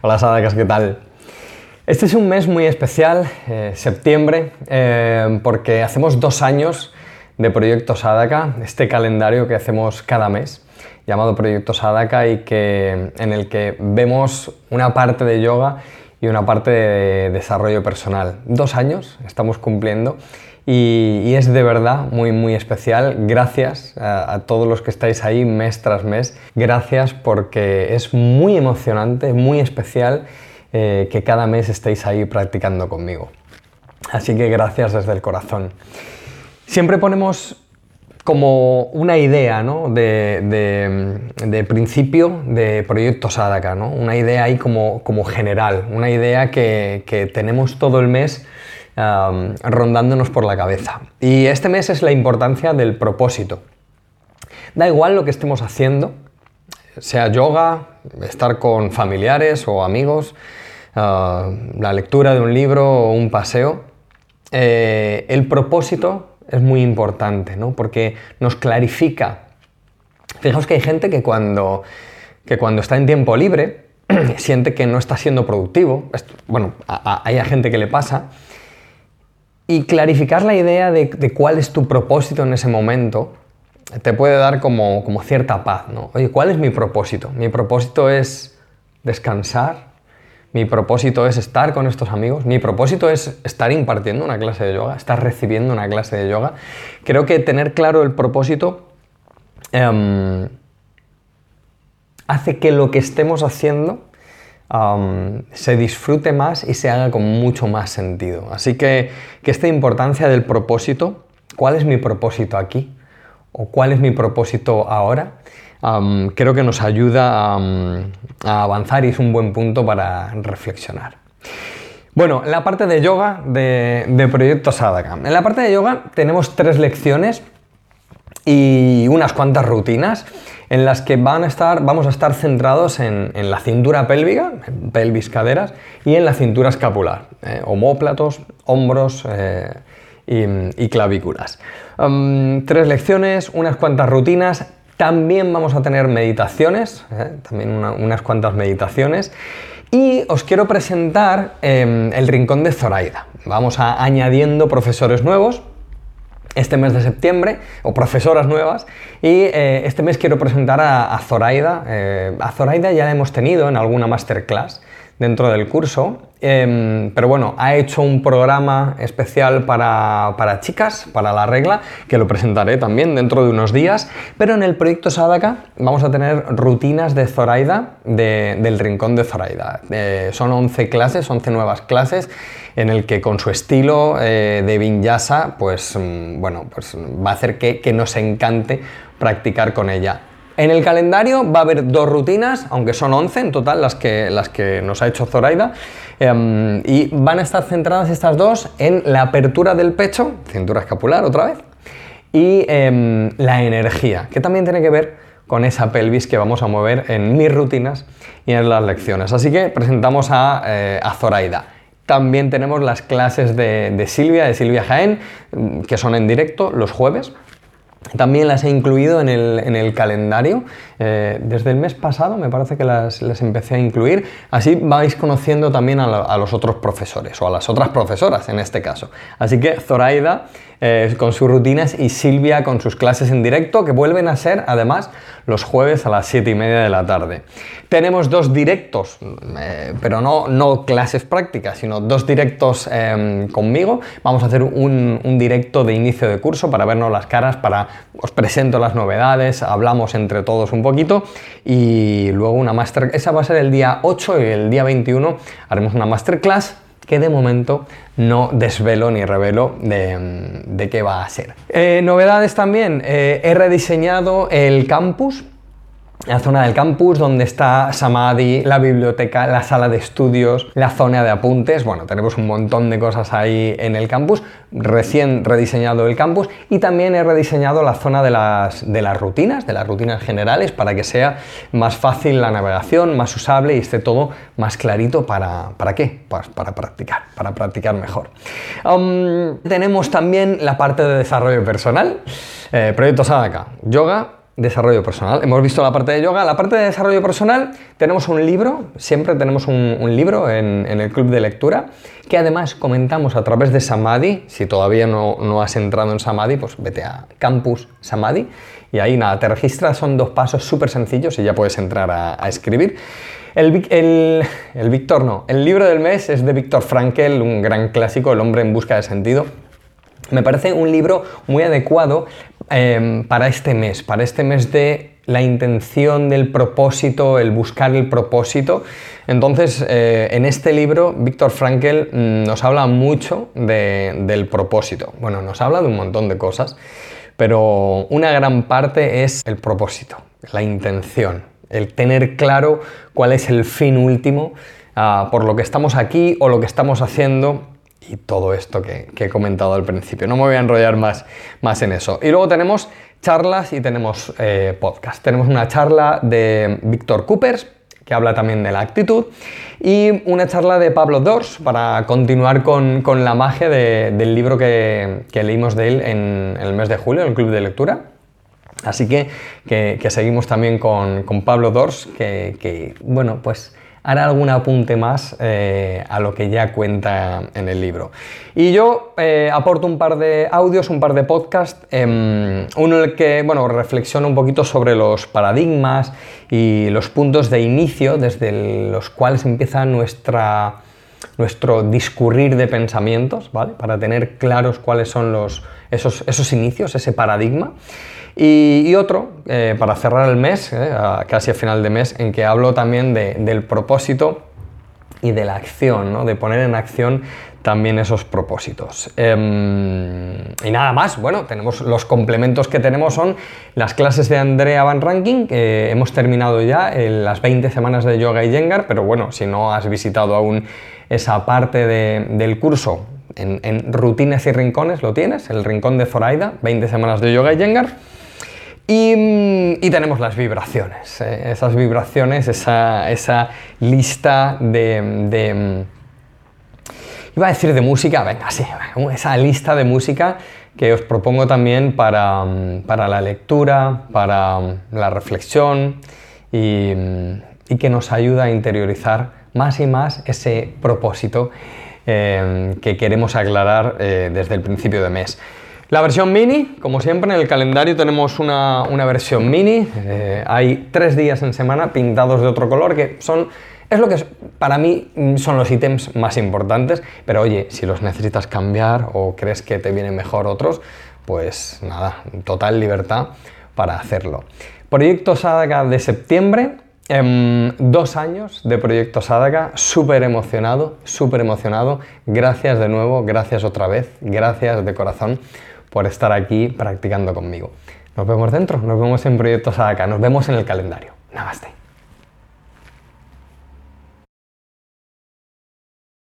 Hola Sadakas, ¿qué tal? Este es un mes muy especial, eh, septiembre, eh, porque hacemos dos años de Proyecto Sadaka, este calendario que hacemos cada mes, llamado Proyecto Sadaka, y que, en el que vemos una parte de yoga y una parte de desarrollo personal. Dos años estamos cumpliendo y, es de verdad muy, muy especial. Gracias a, todos los que estáis ahí mes tras mes. Gracias porque es muy emocionante, muy especial eh, que cada mes estéis ahí practicando conmigo. Así que gracias desde el corazón. Siempre ponemos como una idea ¿no? de, principio de Proyecto Sadaka, ¿no? una idea ahí como, como general, una idea que, que tenemos todo el mes rondándonos por la cabeza. Y este mes es la importancia del propósito. Da igual lo que estemos haciendo, sea yoga, estar con familiares o amigos, ah, la lectura de un libro o un paseo, eh, el propósito es muy importante, ¿no? porque nos clarifica. Fijaos que hay gente que cuando, que cuando está en tiempo libre siente que no está siendo productivo. Bueno, hay gente que le pasa y clarificar la idea de, cuál es tu propósito en ese momento te puede dar como, cierta paz, ¿no? Oye, ¿cuál es mi propósito? Mi propósito es descansar, mi propósito es estar con estos amigos, mi propósito es estar impartiendo una clase de yoga, estar recibiendo una clase de yoga. Creo que tener claro el propósito em, hace que lo que estemos haciendo se disfrute más y se haga con mucho más sentido. Así que, que esta importancia del propósito, ¿cuál es mi propósito aquí? ¿O cuál es mi propósito ahora? creo que nos ayuda a avanzar y es un buen punto para reflexionar. Bueno, en la parte de yoga de, Proyecto Sadaka. En la parte de yoga tenemos tres lecciones y unas cuantas rutinas en las que van a estar, vamos a estar centrados en, la cintura pélvica, pelvis, caderas, y en la cintura escapular, eh, homóplatos, hombros eh, y, clavículas. tres lecciones, unas cuantas rutinas, también vamos a tener meditaciones, eh, también unas cuantas meditaciones. Y os quiero presentar em, el rincón de Zoraida. Vamos a añadiendo profesores nuevos, este mes de septiembre, o profesoras nuevas, y eh, este mes quiero presentar a, Zoraida. Eh, a Zoraida ya la hemos tenido en alguna masterclass dentro del curso, em, pero bueno, ha hecho un programa especial para, chicas, para la regla, que lo presentaré también dentro de unos días, pero en el proyecto Sadaka vamos a tener rutinas de Zoraida, del rincón de Zoraida. Eh, son 11 clases, 11 nuevas clases, en el que con su estilo eh, de vinyasa, pues mm, bueno, pues va a hacer que, nos encante practicar con ella. En el calendario va a haber dos rutinas, aunque son 11 en total las que, las que nos ha hecho Zoraida, em, y van a estar centradas estas dos en la apertura del pecho, cintura escapular otra vez, y em, la energía, que también tiene que ver con esa pelvis que vamos a mover en mis rutinas y en las lecciones. Así que presentamos a, eh, a Zoraida. También tenemos las clases de, Silvia, de Silvia Jaén, mm, que son en directo los jueves. También las he incluido en el, calendario. Eh, desde el mes pasado me parece que las, empecé a incluir. Así vais conociendo también a, los otros profesores o a las otras profesoras en este caso. Así que Zoraida eh, con sus rutinas y Silvia con sus clases en directo que vuelven a ser además los jueves a las 7 y media de la tarde. Tenemos dos directos, eh, pero no, no clases prácticas, sino dos directos em, conmigo. Vamos a hacer un, un, directo de inicio de curso para vernos las caras, para os presento las novedades, hablamos entre todos un poquito y luego una master. Esa va a ser el día 8 y el día 21 haremos una masterclass que de momento no desvelo ni revelo de, qué va a ser. Eh, novedades también, eh, he rediseñado el campus la zona del campus donde está Samadhi, la biblioteca, la sala de estudios, la zona de apuntes. Bueno, tenemos un montón de cosas ahí en el campus. Recién rediseñado el campus y también he rediseñado la zona de las, de las rutinas, de las rutinas generales, para que sea más fácil la navegación, más usable y esté todo más clarito para, ¿para qué? Pues para practicar, para practicar mejor. tenemos también la parte de desarrollo personal, eh, Sadaka, yoga desarrollo personal. Hemos visto la parte de yoga. La parte de desarrollo personal, tenemos un libro, siempre tenemos un, libro en, el club de lectura, que además comentamos a través de Samadhi. Si todavía no, has entrado en Samadhi, pues vete a Campus Samadhi y ahí nada, te registras, son dos pasos súper sencillos y ya puedes entrar a, escribir. El, el, el Víctor no, el libro del mes es de Víctor Frankel, un gran clásico, El hombre en busca de sentido. Me parece un libro muy adecuado Em, para este mes, para este mes de la intención del propósito, el buscar el propósito. Entonces, eh, en este libro, Víctor Frankel mm, nos habla mucho del propósito. Bueno, nos habla de un montón de cosas, pero una gran parte es el propósito, la intención, el tener claro cuál es el fin último ah, por lo que estamos aquí o lo que estamos haciendo y todo esto que, he comentado al principio. No me voy a enrollar más, más en eso. Y luego tenemos charlas y tenemos eh, podcast. Tenemos una charla de Víctor Coopers, que habla también de la actitud, y una charla de Pablo Dors para continuar con, la magia del libro que, leímos de él en, el mes de julio, en el club de lectura. Así que, que, seguimos también con, con Pablo Dors, que, bueno, pues hará algún apunte más eh, a lo que ya cuenta en el libro. Y yo eh, aporto un par de audios, un par de podcasts, em, uno en el que bueno, reflexiono un poquito sobre los paradigmas y los puntos de inicio desde los cuales empieza nuestra, nuestro discurrir de pensamientos, ¿vale? para tener claros cuáles son los, esos, esos inicios, ese paradigma. Y, otro, eh, para cerrar el mes, eh, casi a final de mes, en que hablo también del propósito y de la acción, de poner en acción también esos propósitos. Em, y nada más, bueno, tenemos los complementos que tenemos son las clases de Andrea Van Ranking, hemos terminado ya en las 20 semanas de yoga y Jengar, pero bueno, si no has visitado aún esa parte del curso, en, en, rutinas y rincones lo tienes, el rincón de Zoraida, 20 semanas de yoga y Jengar. Mm, y, tenemos las vibraciones, eh, esas vibraciones, esa, lista de, mm, Iba a decir de música, venga, sí, esa lista de música que os propongo también para, mm, la lectura, para la reflexión y, que nos ayuda a interiorizar más y más ese propósito eh, que queremos aclarar eh, desde el principio de mes. La versión mini, como siempre, en el calendario tenemos una, versión mini. Eh, hay tres días en semana pintados de otro color que son es lo que para mí son los ítems más importantes, pero oye, si los necesitas cambiar o crees que te vienen mejor otros, pues nada, total libertad para hacerlo. Proyecto Sadaka de septiembre, em, dos años de Proyecto Sadaka, súper emocionado, súper emocionado. Gracias de nuevo, gracias otra vez, gracias de corazón por estar aquí practicando conmigo. Nos vemos dentro, nos vemos en Proyectos acá, nos vemos en el calendario. Namaste.